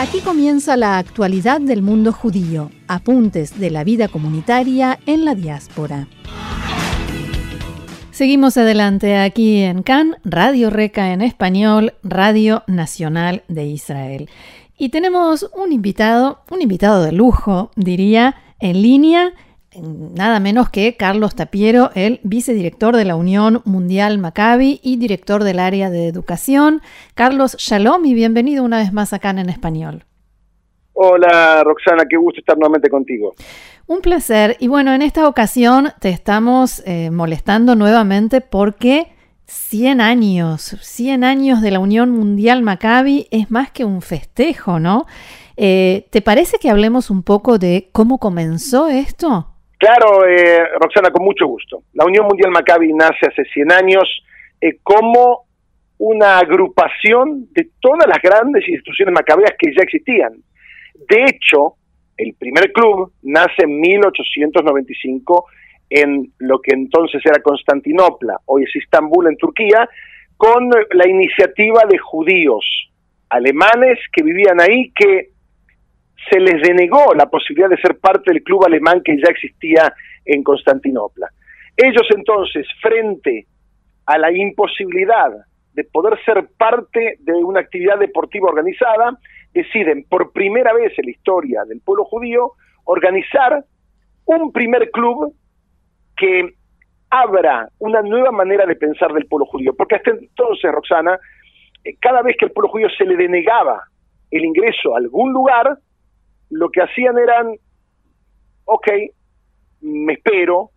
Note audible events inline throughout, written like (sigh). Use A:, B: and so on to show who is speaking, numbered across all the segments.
A: Aquí comienza la actualidad del mundo judío, apuntes de la vida comunitaria en la diáspora. Seguimos adelante aquí en CAN, Radio Reca en español, Radio Nacional de Israel. Y tenemos un invitado, un invitado de lujo, diría, en línea, nada menos que Carlos Tapiero, el vicedirector de la Unión Mundial Maccabi y director del área de educación. Carlos, shalom y bienvenido una vez más acá en español.
B: Hola Roxana, qué gusto estar nuevamente contigo.
A: Un placer. Y bueno, en esta ocasión te estamos eh, molestando nuevamente porque 100 años, 100 años de la Unión Mundial Maccabi es más que un festejo, ¿no? Eh, ¿Te parece que hablemos un poco de cómo comenzó esto?
B: Claro, eh, Roxana, con mucho gusto. La Unión Mundial Maccabi nace hace 100 años eh, como una agrupación de todas las grandes instituciones macabeas que ya existían. De hecho, el primer club nace en 1895 en lo que entonces era Constantinopla, hoy es Istambul en Turquía, con la iniciativa de judíos alemanes que vivían ahí que se les denegó la posibilidad de ser parte del club alemán que ya existía en Constantinopla. Ellos entonces, frente a la imposibilidad de poder ser parte de una actividad deportiva organizada, deciden por primera vez en la historia del pueblo judío organizar un primer club que abra una nueva manera de pensar del pueblo judío. Porque hasta entonces, Roxana, eh, cada vez que el pueblo judío se le denegaba el ingreso a algún lugar, lo que hacían eran, ok, me espero,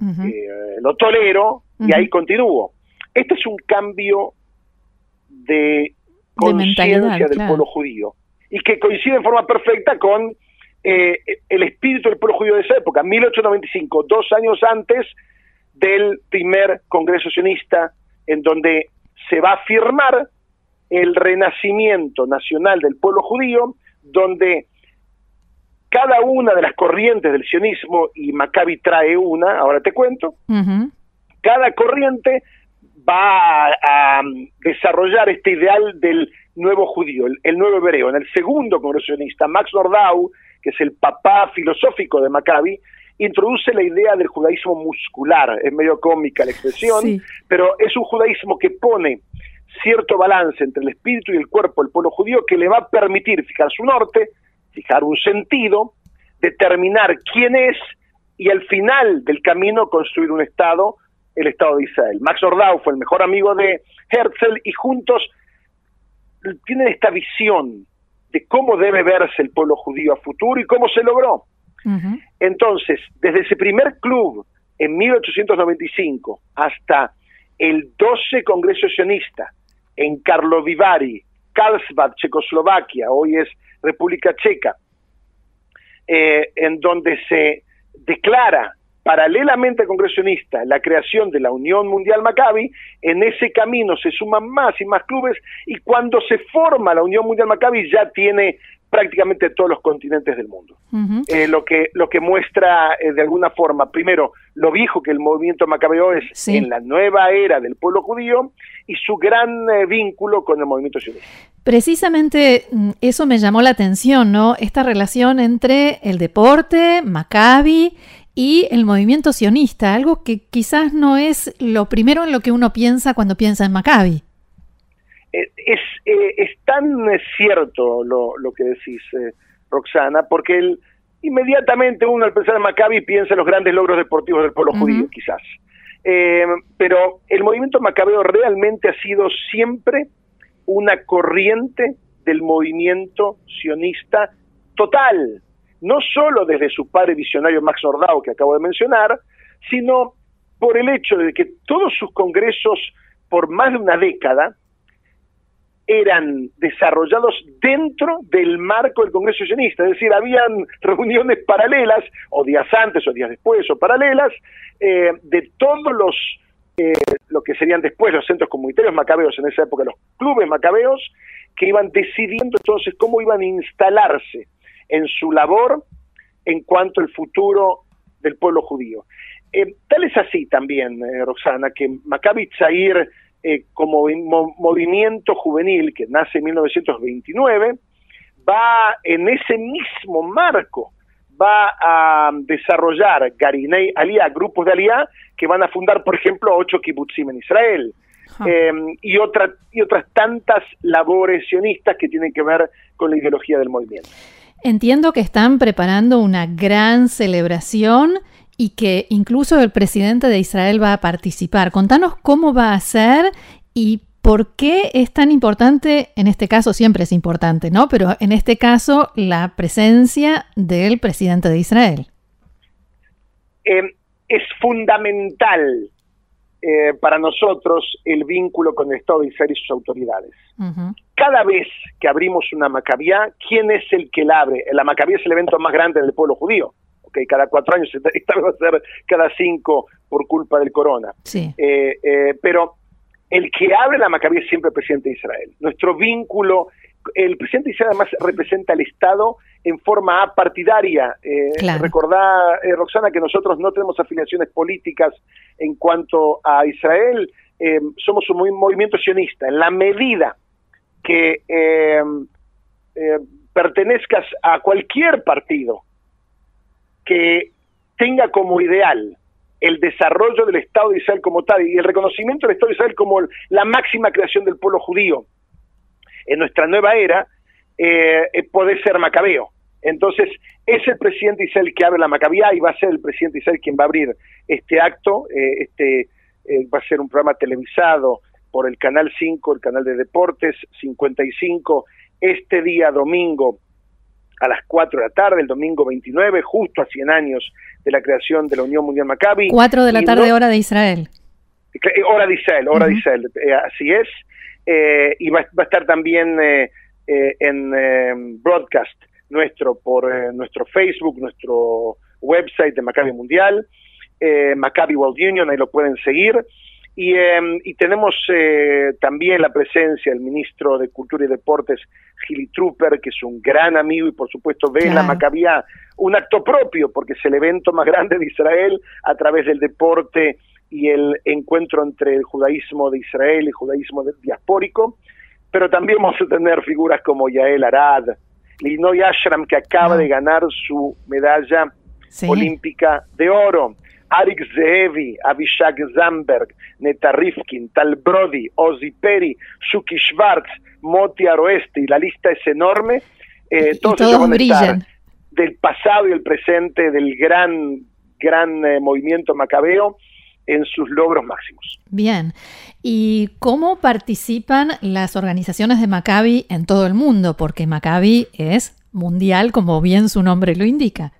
B: eh, lo tolero y ahí continúo. Este es un cambio de conciencia del pueblo judío y que coincide en forma perfecta con eh, el espíritu del pueblo judío de esa época, 1895, dos años antes del primer Congreso Sionista, en donde se va a firmar el renacimiento nacional del pueblo judío, donde cada una de las corrientes del sionismo, y Maccabi trae una, ahora te cuento, cada corriente va a, desarrollar este ideal del nuevo judío, el, nuevo hebreo. En el segundo congreso sionista, Max Nordau, que es el papá filosófico de Maccabi, introduce la idea del judaísmo muscular, es medio cómica la expresión, pero es un judaísmo que pone cierto balance entre el espíritu y el cuerpo del pueblo judío que le va a permitir fijar su norte, fijar un sentido, determinar quién es y al final del camino construir un Estado, el Estado de Israel. Max Ordau fue el mejor amigo de Herzl y juntos tienen esta visión de cómo debe verse el pueblo judío a futuro y cómo se logró. Entonces, desde ese primer club en 1895 hasta el 12 Congreso Sionista en Karlovivari, Karlsbad, Checoslovaquia, hoy es República Checa, eh, en donde se declara paralelamente al congresionista la creación de la Unión Mundial Maccabi, en ese camino se suman más y más clubes y cuando se forma la Unión Mundial Maccabi ya tiene prácticamente todos los continentes del mundo. Eh, lo, que, lo que muestra eh, de alguna forma, primero, lo viejo que el movimiento macabeo es en la nueva era del pueblo judío y su gran eh, vínculo con el movimiento sionista.
A: Precisamente mm, eso me llamó la atención, ¿no? Esta relación entre el deporte, Maccabi y el movimiento sionista, algo que quizás no es lo primero en lo que uno piensa cuando piensa en Maccabi.
B: Eh, es, eh, es tan cierto lo, lo que decís, eh, Roxana, porque el, inmediatamente uno al pensar en Maccabi piensa en los grandes logros deportivos del pueblo judío, quizás. pero el movimiento macabeo realmente ha sido siempre una corriente del movimiento sionista total, no solo desde su padre visionario Max Nordau, que acabo de mencionar, sino por el hecho de que todos sus congresos, por más de una década, eran desarrollados dentro del marco del Congreso Sionista, es decir, habían reuniones paralelas, o días antes o días después, o paralelas, eh, de todos los, eh, lo que serían después los centros comunitarios macabeos, en esa época los clubes macabeos, que iban decidiendo entonces cómo iban a instalarse en su labor en cuanto al futuro del pueblo judío. Eh, tal es así también, Roxana, que Maccabi Tzair eh, como movimiento juvenil que nace en 1929, va en ese mismo marco, va a desarrollar Garinei Aliyah, grupos de Aliyah que van a fundar, por ejemplo, ocho kibbutzim en Israel. Em, y, otra, y otras tantas labores sionistas que tienen que ver con la ideología del movimiento.
A: Entiendo que están preparando una gran celebración y que incluso el presidente de Israel va a participar. Contanos cómo va a ser y por qué es tan importante, en este caso siempre es importante, ¿no? Pero en este caso la presencia del presidente de Israel.
B: Eh, es fundamental eh, para nosotros el vínculo con el Estado de Israel y sus autoridades. Cada vez que abrimos una macabía, ¿quién es el que la abre? La macabía es el evento más grande del pueblo judío cada cuatro años, (laughs) esta vez va a ser cada cinco por culpa del corona. Eh, eh, pero el que abre la Macabí es siempre el presidente de Israel. Nuestro vínculo, el presidente de Israel además representa al Estado en forma apartidaria. Eh, Recordá, eh, Roxana, que nosotros no tenemos afiliaciones políticas en cuanto a Israel, somos un movimiento sionista. En la medida que pertenezcas a cualquier partido, que tenga como ideal el desarrollo del Estado de Israel como tal y el reconocimiento del Estado de Israel como la máxima creación del pueblo judío en nuestra nueva era, eh, eh, puede ser macabeo. Entonces, es el presidente de Israel que abre la macabía y va a ser el presidente de Israel quien va a abrir este acto. Eh, este va a ser un programa televisado por el Canal 5, el canal de Deportes 55, este día domingo a las 4 de la tarde, el domingo 29, justo a 100 años de la creación de la Unión Mundial Maccabi.
A: 4 de la tarde, hora de Israel.
B: Eh, hora de Israel, hora de Israel, eh, así es. Eh, y va, a estar también en broadcast nuestro por nuestro Facebook, nuestro website de Maccabi Mundial, Maccabi World Union, ahí lo pueden seguir. Y, em, y tenemos eh, también la presencia del ministro de Cultura y Deportes, Gili Trooper, que es un gran amigo y por supuesto ve en la Macabía un acto propio, porque es el evento más grande de Israel a través del deporte y el encuentro entre el judaísmo de Israel y el judaísmo diaspórico. Pero también vamos a tener figuras como Yael Arad, Linoy Ashram, que acaba de ganar su medalla olímpica de oro. Arik Zamberg, Neta Rifkin, Tal Brody, Ozzy Perry, Suki Schwartz, Moti Aroeste, y la lista es enorme.
A: Eh, todos, brillan.
B: del pasado y el presente del gran, gran eh, movimiento macabeo en sus logros máximos.
A: Bien. ¿Y cómo participan las organizaciones de Maccabi en todo el mundo? Porque Maccabi es mundial, como bien su nombre lo indica.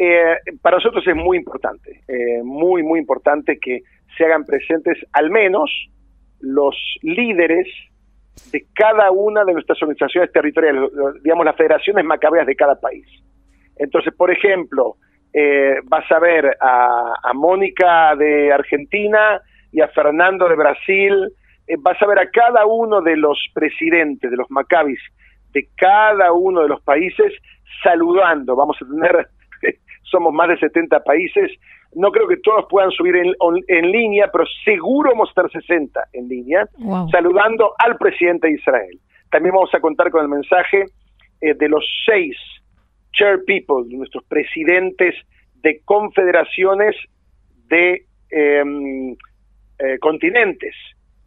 B: Eh, para nosotros es muy importante, eh, muy, muy importante que se hagan presentes al menos los líderes de cada una de nuestras organizaciones territoriales, digamos las federaciones macabeas de cada país. Entonces, por ejemplo, eh, vas a ver a, a, Mónica de Argentina y a Fernando de Brasil, vas a ver a cada uno de los presidentes de los macabis de cada uno de los países saludando. Vamos a tener somos más de 70 países. No creo que todos puedan subir en, línea, pero seguro vamos a estar 60 en línea, saludando al presidente de Israel. También vamos a contar con el mensaje eh, de los seis chair people, nuestros presidentes de confederaciones de em, eh, continentes,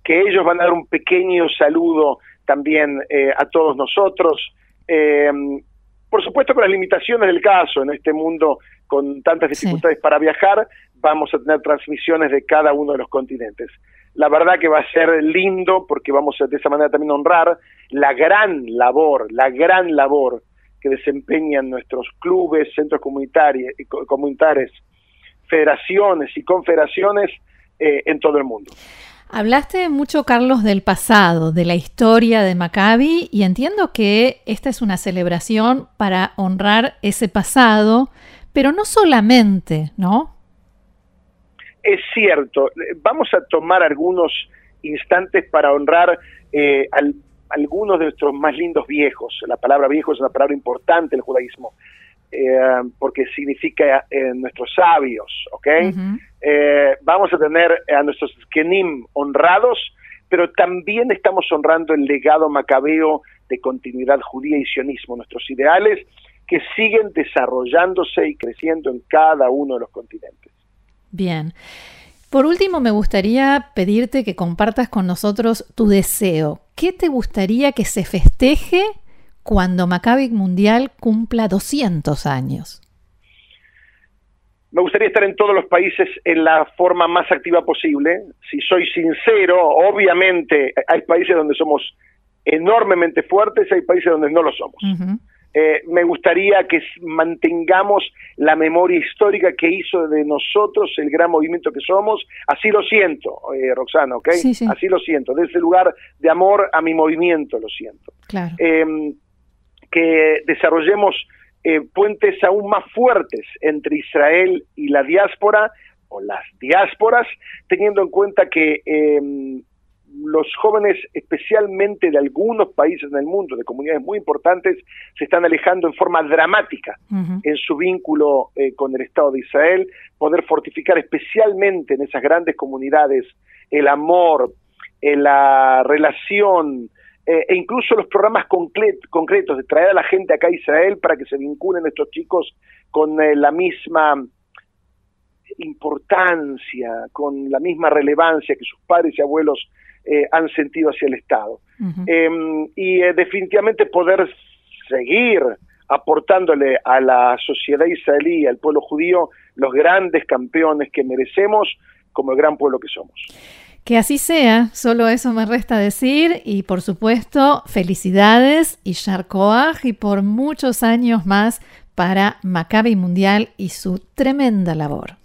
B: que ellos van a dar un pequeño saludo también eh, a todos nosotros. Por supuesto, con las limitaciones del caso, en este mundo con tantas dificultades para viajar, vamos a tener transmisiones de cada uno de los continentes. La verdad que va a ser lindo porque vamos a de esa manera también honrar la gran labor, la gran labor que desempeñan nuestros clubes, centros comunitarios, comunitarios federaciones y confederaciones eh, en todo el mundo.
A: Hablaste mucho, Carlos, del pasado, de la historia de Maccabi, y entiendo que esta es una celebración para honrar ese pasado, pero no solamente, ¿no?
B: Es cierto. Vamos a tomar algunos instantes para honrar eh, algunos de nuestros más lindos viejos. La palabra viejo es una palabra importante en el judaísmo. Eh, porque significa eh, nuestros sabios, ¿ok? Eh, vamos a tener a nuestros kenim honrados, pero también estamos honrando el legado macabeo de continuidad judía y sionismo, nuestros ideales que siguen desarrollándose y creciendo en cada uno de los continentes.
A: Bien. Por último, me gustaría pedirte que compartas con nosotros tu deseo. ¿Qué te gustaría que se festeje cuando Maccabi Mundial cumpla 200 años?
B: Me gustaría estar en todos los países en la forma más activa posible. Si soy sincero, obviamente hay países donde somos enormemente fuertes, hay países donde no lo somos. Eh, me gustaría que mantengamos la memoria histórica que hizo de nosotros el gran movimiento que somos. Así lo siento, eh, Roxana, ¿ok? Así lo siento. De ese lugar de amor a mi movimiento lo siento.
A: Claro.
B: Em, que desarrollemos eh, puentes aún más fuertes entre Israel y la diáspora o las diásporas, teniendo en cuenta que em, los jóvenes, especialmente de algunos países en el mundo, de comunidades muy importantes, se están alejando en forma dramática en su vínculo eh, con el Estado de Israel, poder fortificar especialmente en esas grandes comunidades el amor, eh, la relación, eh, e incluso los programas concretos de traer a la gente acá a Israel para que se vinculen estos chicos con eh, la misma importancia, con la misma relevancia que sus padres y abuelos eh, han sentido hacia el Estado. Em, y definitivamente poder seguir aportándole a la sociedad israelí, al pueblo judío, los grandes campeones que merecemos como el gran pueblo que somos.
A: Que así sea, solo eso me resta decir y por supuesto felicidades y Sharkoaj y por muchos años más para Maccabi Mundial y su tremenda labor.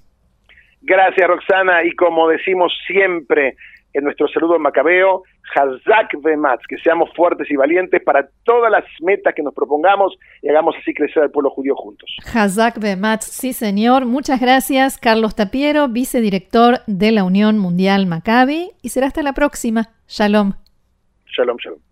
B: Gracias Roxana y como decimos siempre, en nuestro saludo macabeo, Hazak Vematz, que seamos fuertes y valientes para todas las metas que nos propongamos y hagamos así crecer al pueblo judío juntos.
A: Hazak Vematz, sí señor. Muchas gracias, Carlos Tapiero, vicedirector de la Unión Mundial Maccabi, y será hasta la próxima. Shalom.
B: Shalom, shalom.